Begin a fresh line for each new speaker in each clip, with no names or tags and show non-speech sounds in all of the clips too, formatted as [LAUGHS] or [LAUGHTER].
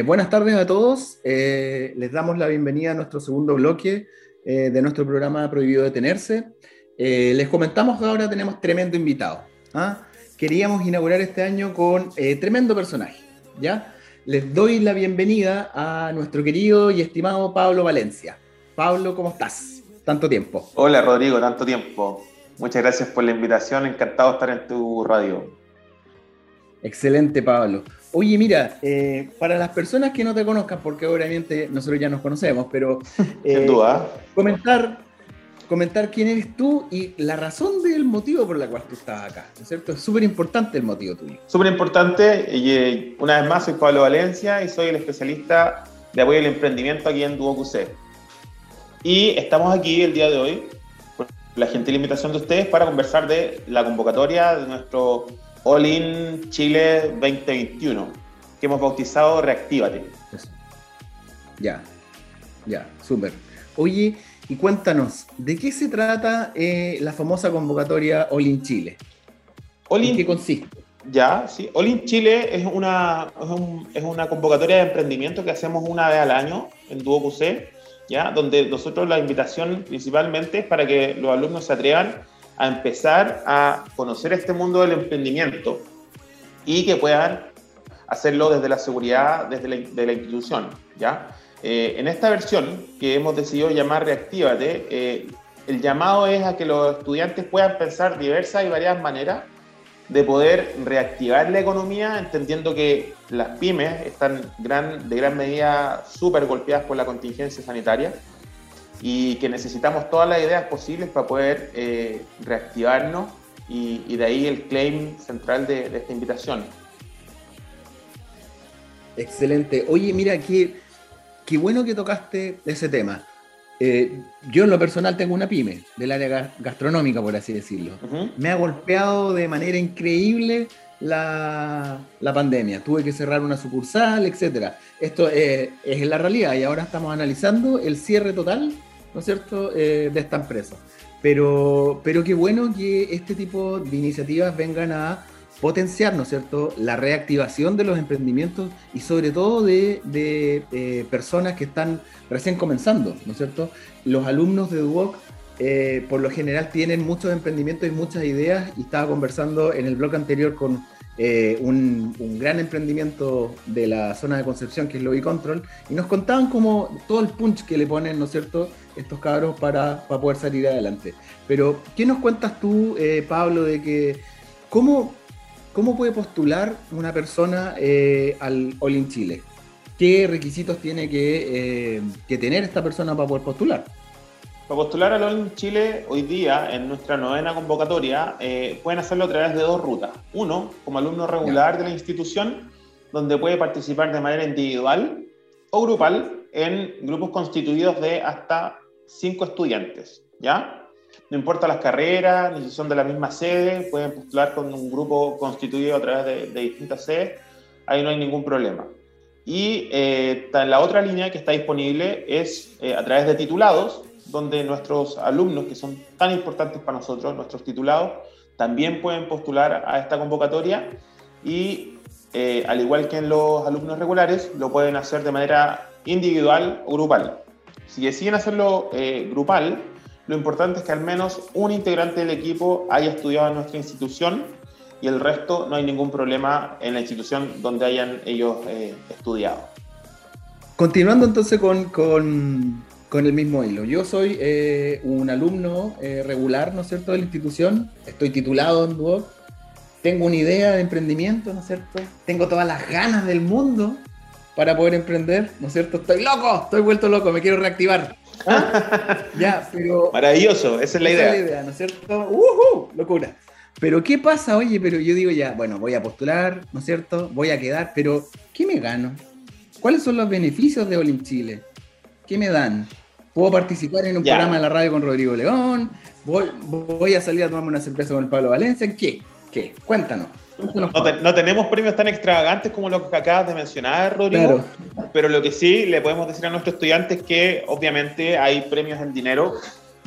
Eh, buenas tardes a todos. Eh, les damos la bienvenida a nuestro segundo bloque eh, de nuestro programa Prohibido Detenerse. les comentamos que ahora tenemos tremendo invitado. ¿ah? Queríamos inaugurar este año con tremendo personaje. ¿ya? Les doy la bienvenida a nuestro querido y estimado Pablo Valencia. Pablo, ¿cómo estás? Tanto tiempo.
Hola Rodrigo, tanto tiempo. Muchas gracias por la invitación. Encantado de estar en tu radio.
Excelente, Pablo. Oye, mira, eh, para las personas que no te conozcan, porque obviamente nosotros ya nos conocemos, pero [LAUGHS]
eh, duda.
comentar, comentar quién eres tú y la razón del motivo por la cual tú estás acá, ¿no es cierto? Es súper importante el motivo tuyo.
Súper importante, y eh, una vez más soy Pablo Valencia y soy el especialista de apoyo al emprendimiento aquí en DuoQC. Y estamos aquí el día de hoy, por la gentil invitación de ustedes, para conversar de la convocatoria de nuestro All In Chile 2021, que hemos bautizado Reactívate.
Ya, ya, súper. Oye, y cuéntanos, ¿de qué se trata eh, la famosa convocatoria All In Chile? ¿En qué consiste?
Ya, sí. All In Chile es una, es, una convocatoria de emprendimiento que hacemos una vez al año en DuoQC, ¿ya? donde nosotros la invitación principalmente es para que los alumnos se atrevan a empezar a conocer este mundo del emprendimiento y que puedan hacerlo desde la seguridad, desde la, de la institución. ¿ya? Eh, en esta versión que hemos decidido llamar Reactívate, eh, el llamado es a que los estudiantes puedan pensar diversas y variadas maneras de poder reactivar la economía, entendiendo que las pymes están gran, de gran medida súper golpeadas por la contingencia sanitaria y que necesitamos todas las ideas posibles para poder eh, reactivarnos y, de ahí el claim central de, esta invitación.
Excelente. Oye, mira, qué, qué bueno que tocaste ese tema. Eh, yo en lo personal tengo una pyme del área gastronómica, por así decirlo. Me ha golpeado de manera increíble la, la, pandemia. Tuve que cerrar una sucursal, etc. Esto es la realidad y ahora estamos analizando el cierre total ¿no es cierto?, eh, de esta empresa. Pero, pero qué bueno que este tipo de iniciativas vengan a potenciar, ¿no es cierto?, la reactivación de los emprendimientos y sobre todo de, de, personas que están recién comenzando, ¿no es cierto? Los alumnos de Duoc eh, por lo general tienen muchos emprendimientos y muchas ideas y estaba conversando en el blog anterior con eh, un, gran emprendimiento de la zona de Concepción, que es Lobby Control, y nos contaban como todo el punch que le ponen, ¿no es cierto?, estos cabros para, para poder salir adelante. Pero, ¿qué nos cuentas tú, eh, Pablo, de que cómo, cómo puede postular una persona eh, al All in Chile? ¿Qué requisitos tiene que, que tener esta persona para poder postular?
Para postular al ON Chile hoy día, en nuestra novena convocatoria, eh, pueden hacerlo a través de dos rutas. Uno, como alumno regular de la institución, donde puede participar de manera individual o grupal en grupos constituidos de hasta cinco estudiantes, ¿ya? No importa las carreras, ni si son de la misma sede, pueden postular con un grupo constituido a través de, distintas sedes, ahí no hay ningún problema. Y eh, la otra línea que está disponible es eh, a través de titulados, donde nuestros alumnos, que son tan importantes para nosotros, nuestros titulados, también pueden postular a esta convocatoria y, eh, al igual que en los alumnos regulares, lo pueden hacer de manera individual o grupal. Si deciden hacerlo eh, grupal, lo importante es que al menos un integrante del equipo haya estudiado en nuestra institución y el resto no hay ningún problema en la institución donde hayan ellos eh, estudiado.
Continuando entonces con, con, con el mismo hilo. Yo soy eh, un alumno eh, regular, ¿no es cierto?, de la institución. Estoy titulado en Duoc. Tengo una idea de emprendimiento, ¿no es cierto? Tengo todas las ganas del mundo para poder emprender, ¿no es cierto? Estoy loco, estoy vuelto loco, me quiero reactivar.
¿Ah? [LAUGHS] ya, pero... Maravilloso, esa es la idea.
Esa es la idea, ¿no es cierto? ¡Uh! Locura. Pero ¿qué pasa? Oye, pero yo digo ya, bueno, voy a postular, ¿no es cierto? Voy a quedar, pero ¿qué me gano? ¿Cuáles son los beneficios de Olim Chile? ¿Qué me dan? Puedo participar en un programa de la radio con Rodrigo León, voy, a salir a tomarme una cerveza con el Pablo Valencia, ¿qué? ¿Qué? Cuéntanos.
No, tenemos premios tan extravagantes como los que acabas de mencionar, Rodrigo, pero lo que sí le podemos decir a nuestros estudiantes es que obviamente hay premios en dinero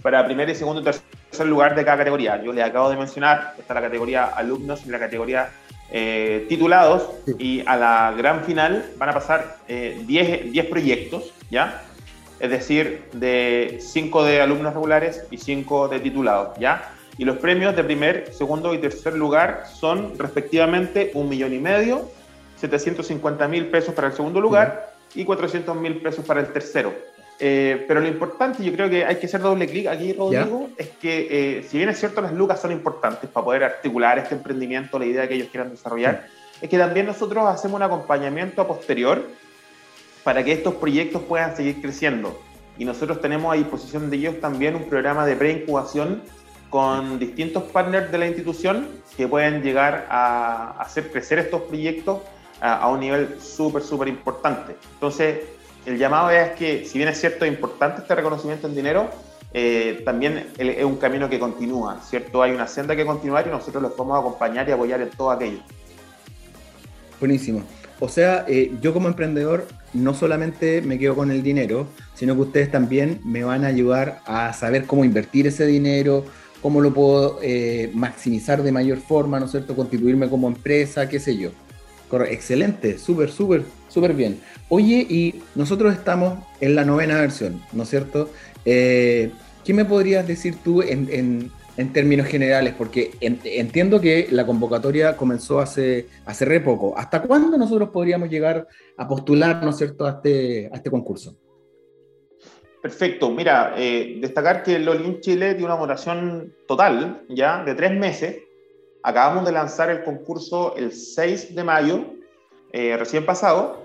para primer y segundo y tercer lugar de cada categoría. Yo les acabo de mencionar, está la categoría alumnos y la categoría eh, titulados y a la gran final van a pasar 10 eh, proyectos, ¿ya? Es decir, de 5 de alumnos regulares y 5 de titulados, ¿ya? Y los premios de primer, segundo y tercer lugar son respectivamente un millón y medio, 750 mil pesos para el segundo lugar y 400 mil pesos para el tercero. Eh, pero lo importante, yo creo que hay que hacer doble clic aquí, Rodrigo, es que eh, si bien es cierto las lucas son importantes para poder articular este emprendimiento, la idea que ellos quieran desarrollar, es que también nosotros hacemos un acompañamiento a posterior para que estos proyectos puedan seguir creciendo. Y nosotros tenemos a disposición de ellos también un programa de preincubación con distintos partners de la institución que pueden llegar a hacer crecer estos proyectos a, a un nivel súper, súper importante. Entonces, el llamado es que, si bien es cierto, es importante este reconocimiento en dinero, eh, también es un camino que continúa, ¿cierto? Hay una senda que continuar y nosotros los podemos acompañar y apoyar en todo aquello.
Buenísimo. O sea, eh, yo como emprendedor no solamente me quedo con el dinero, sino que ustedes también me van a ayudar a saber cómo invertir ese dinero, cómo lo puedo eh, maximizar de mayor forma, ¿no es cierto? Constituirme como empresa, qué sé yo. Excelente, súper, súper, súper bien. Oye, y nosotros estamos en la novena versión, ¿no es cierto? Eh, ¿Qué me podrías decir tú en, términos generales? Porque entiendo que la convocatoria comenzó hace, hace re poco. ¿Hasta cuándo nosotros podríamos llegar a postular, ¿no es cierto?, a este, a este concurso.
Perfecto. Mira, eh, destacar que el Olin Chile tiene una duración total, ya, de tres meses. Acabamos de lanzar el concurso el 6 de mayo, eh, recién pasado,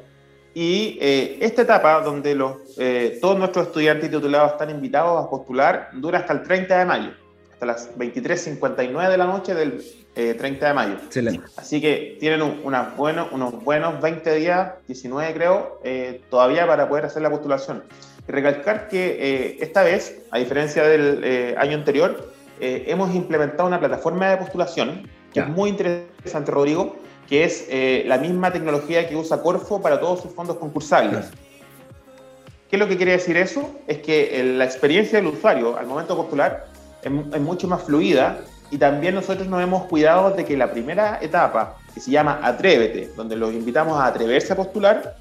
y eh, esta etapa, donde los, eh, todos nuestros estudiantes titulados están invitados a postular, dura hasta el 30 de mayo, hasta las 23.59 de la noche del 30 de mayo.
Excelente.
Así que tienen unos buenos 20 días, 19 creo, todavía para poder hacer la postulación. Y recalcar que esta vez, a diferencia del año anterior, eh, hemos implementado una plataforma de postulación que es muy interesante, Rodrigo, que es eh, la misma tecnología que usa Corfo para todos sus fondos concursables. ¿Qué es lo que quiere decir eso? Es que eh, la experiencia del usuario al momento de postular es, mucho más fluida y también nosotros nos hemos cuidado de que la primera etapa, que se llama Atrévete, donde los invitamos a atreverse a postular,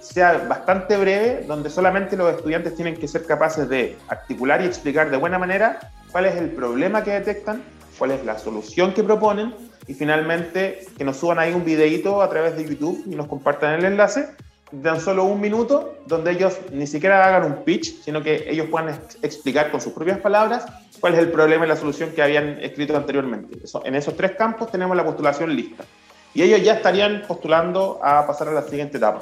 sea bastante breve, donde solamente los estudiantes tienen que ser capaces de articular y explicar de buena manera cuál es el problema que detectan, cuál es la solución que proponen y finalmente que nos suban ahí un videito a través de YouTube y nos compartan el enlace dan solo un minuto donde ellos ni siquiera hagan un pitch, sino que ellos puedan explicar con sus propias palabras cuál es el problema y la solución que habían escrito anteriormente. en esos tres campos tenemos la postulación lista. Y ellos ya estarían postulando a pasar a la siguiente etapa.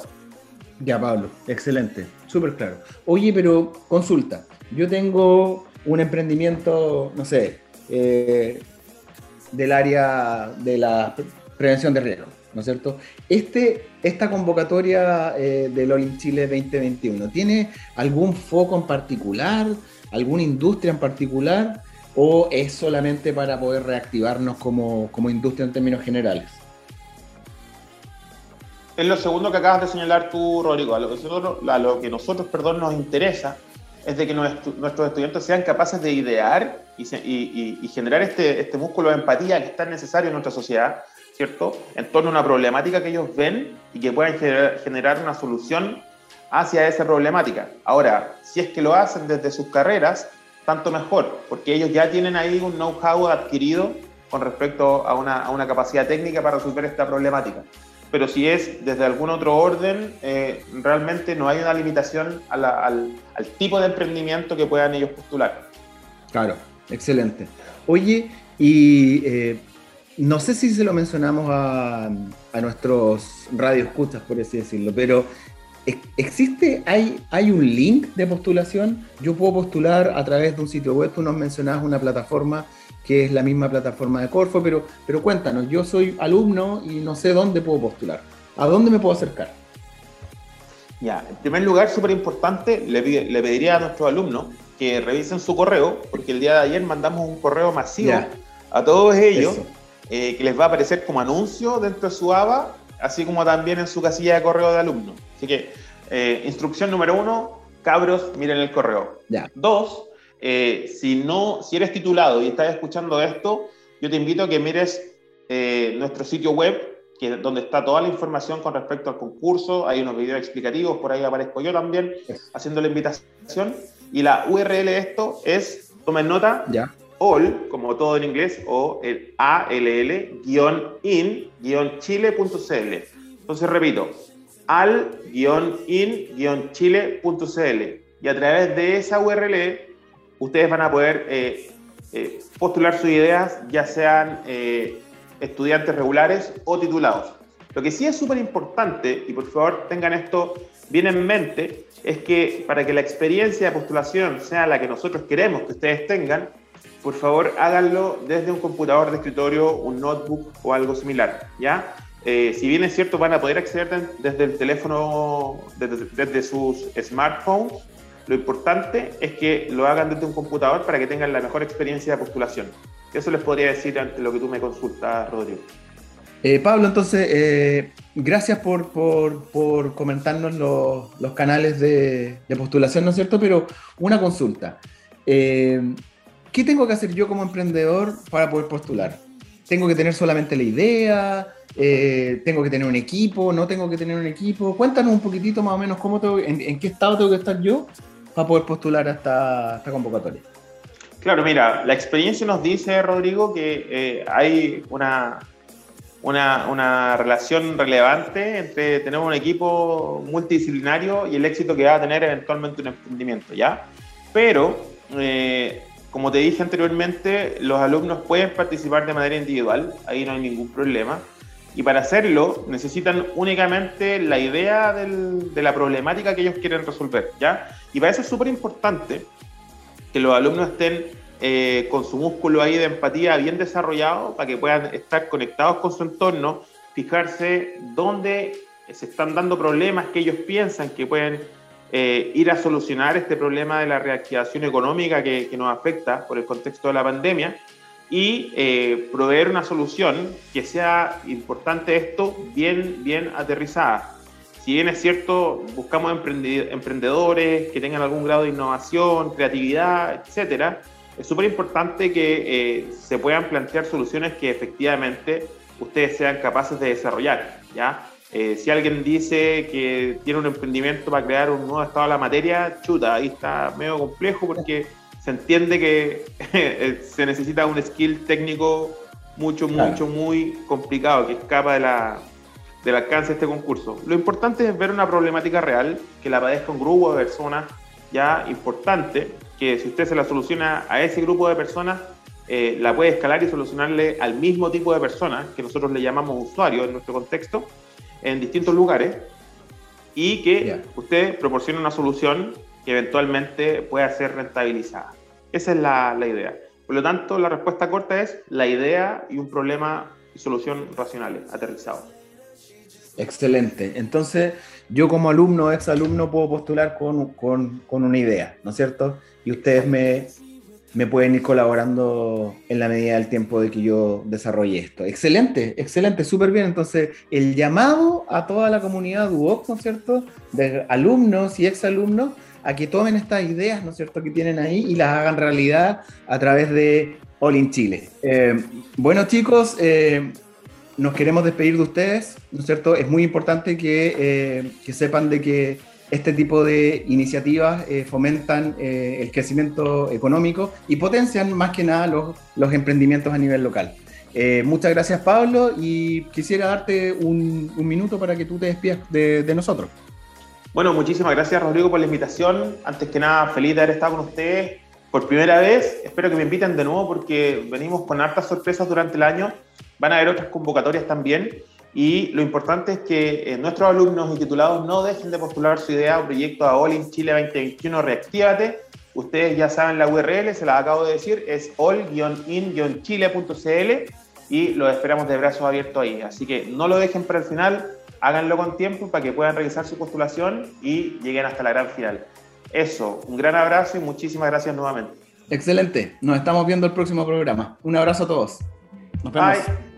Ya, Pablo, excelente, súper claro. Oye, pero consulta, yo tengo un emprendimiento, no sé, eh, del área de la prevención de riesgo, ¿no es cierto? Este, esta convocatoria eh, del All Chile 2021, ¿tiene algún foco en particular, alguna industria en particular, o es solamente para poder reactivarnos como, como industria en términos generales?
Es lo segundo que acabas de señalar tú, Rodrigo. A lo que nosotros, a lo que nosotros perdón, nos interesa es de que nuestros estudiantes sean capaces de idear y, generar este, este, músculo de empatía que es tan necesario en nuestra sociedad, ¿cierto? En torno a una problemática que ellos ven y que puedan generar, una solución hacia esa problemática. Ahora, si es que lo hacen desde sus carreras, tanto mejor, porque ellos ya tienen ahí un know-how adquirido con respecto a una, a una capacidad técnica para resolver esta problemática pero si es desde algún otro orden, eh, realmente no hay una limitación al, tipo de emprendimiento que puedan ellos postular.
Claro, excelente. Oye, y eh, no sé si se lo mencionamos a, a nuestros radioescuchas, por así decirlo, pero ¿existe, hay, hay un link de postulación? Yo puedo postular a través de un sitio web, tú nos mencionabas una plataforma que es la misma plataforma de Corfo, pero, pero cuéntanos, yo soy alumno y no sé dónde puedo postular. ¿A dónde me puedo acercar?
Ya, en primer lugar, súper importante, le, le, pediría a nuestros alumnos que revisen su correo, porque el día de ayer mandamos un correo masivo a todos ellos, eh, que les va a aparecer como anuncio dentro de su ABA, así como también en su casilla de correo de alumno. Así que, eh, instrucción número uno, cabros, miren el correo. Ya. Dos, eh, si, no, si eres titulado y estás escuchando esto, yo te invito a que mires eh, nuestro sitio web, que es donde está toda la información con respecto al concurso. Hay unos videos explicativos, por ahí aparezco yo también haciendo la invitación. Y la URL de esto es, tomen nota,
ya.
All, como todo en inglés, o el all-in-chile.cl. Entonces repito, al-in-chile.cl. Y a través de esa URL, ustedes van a poder eh, eh, postular sus ideas, ya sean eh, estudiantes regulares o titulados. Lo que sí es súper importante, y por favor tengan esto bien en mente, es que para que la experiencia de postulación sea la que nosotros queremos que ustedes tengan, por favor háganlo desde un computador de escritorio, un notebook o algo similar, ¿ya? Eh, si bien es cierto, van a poder acceder desde el teléfono, desde, sus smartphones, lo importante es que lo hagan desde un computador para que tengan la mejor experiencia de postulación. Eso les podría decir ante lo que tú me consultas, Rodrigo.
Eh, Pablo, entonces, eh, gracias por, por, comentarnos los, canales de, postulación, ¿no es cierto? Pero una consulta. Eh, ¿Qué tengo que hacer yo como emprendedor para poder postular? ¿Tengo que tener solamente la idea? ¿Tengo que tener un equipo? ¿No tengo que tener un equipo? Cuéntanos un poquitito más o menos cómo tengo, en, qué estado tengo que estar yo para poder postular a esta convocatoria.
Claro, mira, la experiencia nos dice, Rodrigo, que hay una, una, relación relevante entre tener un equipo multidisciplinario y el éxito que va a tener eventualmente un emprendimiento, ¿ya? Pero, eh, como te dije anteriormente, los alumnos pueden participar de manera individual, ahí no hay ningún problema. Y para hacerlo necesitan únicamente la idea de la problemática que ellos quieren resolver, ¿ya? Y para eso es súper importante que los alumnos estén eh, con su músculo ahí de empatía bien desarrollado para que puedan estar conectados con su entorno, fijarse dónde se están dando problemas que ellos piensan que pueden eh, ir a solucionar este problema de la reactivación económica que, nos afecta por el contexto de la pandemia y eh, proveer una solución que sea importante esto bien, bien aterrizada. Si bien es cierto, buscamos emprendedores que tengan algún grado de innovación, creatividad, etcétera, es súper importante que eh, se puedan plantear soluciones que efectivamente ustedes sean capaces de desarrollar. ¿ya? Eh, si alguien dice que tiene un emprendimiento para crear un nuevo estado de la materia, chuta, ahí está medio complejo porque se entiende que [LAUGHS] eh, se necesita un skill técnico mucho, mucho, muy complicado que escapa de la, del alcance de este concurso. Lo importante es ver una problemática real, que la padezca un grupo de personas ya importante que si usted se la soluciona a ese grupo de personas, eh, la puede escalar y solucionarle al mismo tipo de personas, que nosotros le llamamos usuarios en nuestro contexto, en distintos lugares, y que usted proporcione una solución que eventualmente pueda ser rentabilizada. Esa es la, la idea. Por lo tanto, la respuesta corta es la idea y un problema y solución racionales, aterrizados.
Excelente. Entonces, yo como alumno, ex alumno, puedo postular con, con, con una idea, ¿no es cierto? Y ustedes me, me, pueden ir colaborando en la medida del tiempo de que yo desarrolle esto. Excelente, excelente, súper bien. Entonces, el llamado a toda la comunidad UOC, ¿no es cierto? De alumnos y ex alumnos, a que tomen estas ideas, ¿no es cierto?, que tienen ahí y las hagan realidad a través de All in Chile. Eh, bueno, chicos, eh, nos queremos despedir de ustedes, ¿no es cierto? Es muy importante que, eh, que sepan de que este tipo de iniciativas eh, fomentan eh, el crecimiento económico y potencian más que nada los, los emprendimientos a nivel local. muchas gracias Pablo y quisiera darte un, un minuto para que tú te despidas de, de, nosotros.
Bueno, muchísimas gracias Rodrigo por la invitación. Antes que nada, feliz de haber estado con ustedes por primera vez. Espero que me inviten de nuevo porque venimos con hartas sorpresas durante el año Van a haber otras convocatorias también y lo importante es que eh, nuestros alumnos y titulados no dejen de postular su idea o proyecto a All in Chile 2021 Reactívate. Ustedes ya saben la URL, se la acabo de decir, es all-in-chile.cl y los esperamos de brazos abiertos ahí. Así que no lo dejen para el final, háganlo con tiempo para que puedan realizar su postulación y lleguen hasta la gran final. Eso, un gran abrazo y muchísimas gracias nuevamente.
Excelente, nos estamos viendo el próximo programa. Un abrazo a todos. Nos vemos. Bye.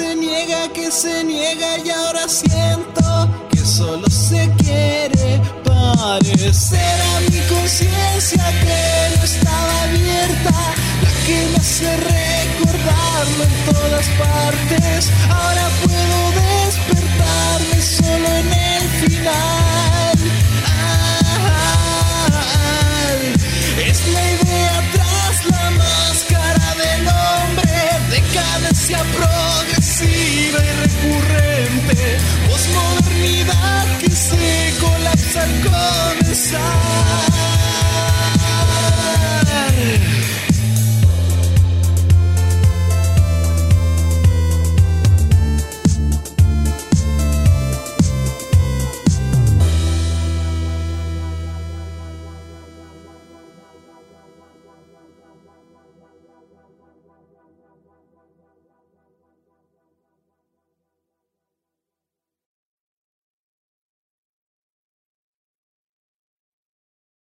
se niega, que se niega y ahora siento que solo se quiere parecer a mi conciencia que no estaba abierta, la que me hace recordarlo en todas partes. Ahora puedo despertarme solo en el final. Es la idea tras la máscara del hombre, de decadencia pro recurrente